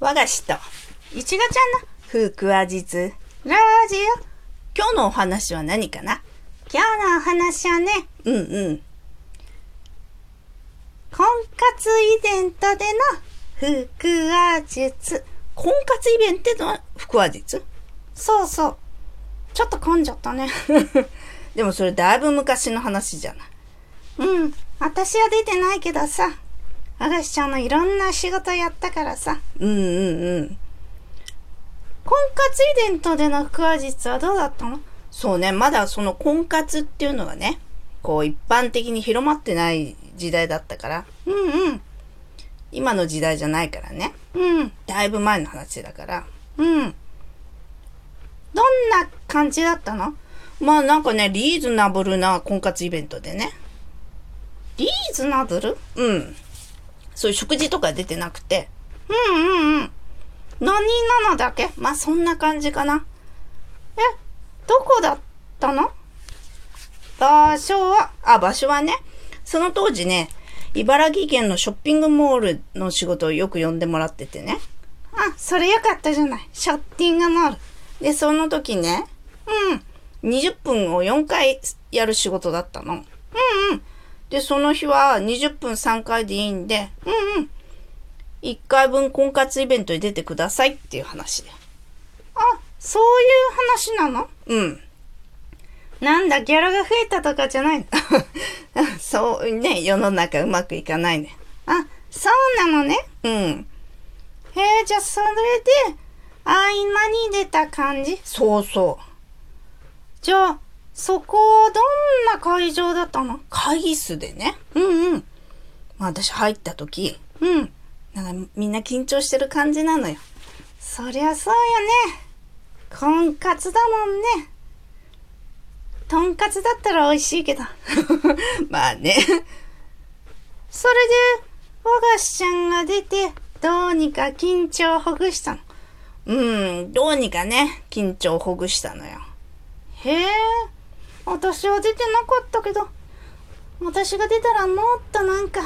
和菓子と、いちごちゃんの福話実ラジオ。今日のお話は何かな？今日のお話はね、うんうん。婚活イベントでの福話術。婚活イベントの福話実そうそう。ちょっと混んじゃったね。でもそれだいぶ昔の話じゃない。うん。私は出てないけどさ、和菓子ちゃんのいろんな仕事やったからさ、うんうんうん。婚活イベントでの福話術はどうだったの？そうね、まだその婚活っていうのがね、こう一般的に広まってない時代だったから、うんうん。今の時代じゃないからね。うん。だいぶ前の話だから。うん。どんな感じだったの？まあなんかね、リーズナブルな婚活イベントでね。リーズナブル？うん。そういう食事とか出てなくて。うんうんうん。何なのだけ？まあそんな感じかな。え、どこだったの？場所は、あ、場所はね、その当時ね、茨城県のショッピングモールの仕事をよく呼んでもらっててね。あ、それよかったじゃない。ショッピングモール。で、その時ね、うん。20分を4回やる仕事だったの。うんうん。で、その日は20分3回でいいんで、うんうん。1回分婚活イベントに出てくださいっていう話で。あ、そういう話なの？うん。なんだ、ギャラが増えたとかじゃないの？そうね、世の中うまくいかないね。あ、そうなのね？うん。へえ、じゃあそれで、合間に出た感じ？そうそう。じゃあ、そこはどんな会場だったの？会議室でね。うんうん。まあ私入った時、うん。なんかみんな緊張してる感じなのよ。そりゃそうよね。婚活だもんね。とんかつだったら美味しいけど。まあね。それで、和菓子ちゃんが出て、どうにか緊張をほぐしたの？うん、どうにかね、緊張をほぐしたのよ。へえ、私は出てなかったけど、私が出たらもっとなんか、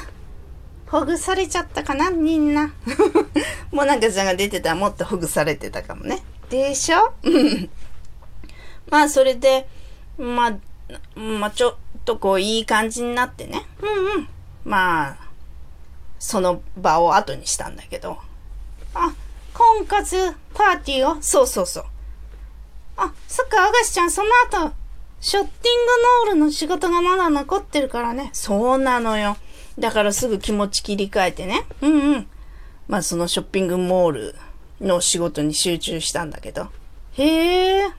ほぐされちゃったかな、みんな。もなかちゃんが出てたらもっとほぐされてたかもね。でしょ？まあそれで、まあ、まあちょっとこういい感じになってね。うんうん。まあ、その場を後にしたんだけど。あ、婚活パーティーを？そうそうそう。あ、そっか、和菓子ちゃん、その後、ショッピングモールの仕事がまだ残ってるからね。そうなのよ。だからすぐ気持ち切り替えてね。うんうん。まあそのショッピングモールの仕事に集中したんだけど。へえ。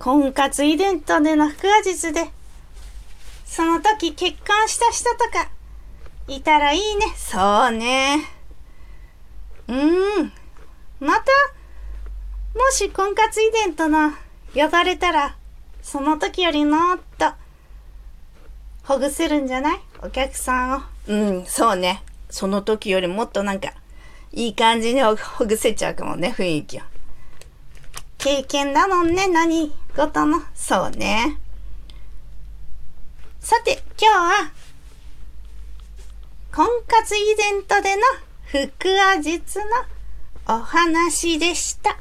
婚活イベントでの腹話術で、その時結婚した人とか、いたらいいね。そうね。うーん。また、もし婚活イベントの呼ばれたら、その時よりもっと、ほぐせるんじゃない？お客さんを。うん、そうね。その時よりもっとなんか、いい感じにほほぐせちゃうかもね、雰囲気を。経験だもんね、何事も。そうね。さて、今日は、婚活イベントでの腹話術のお話でした。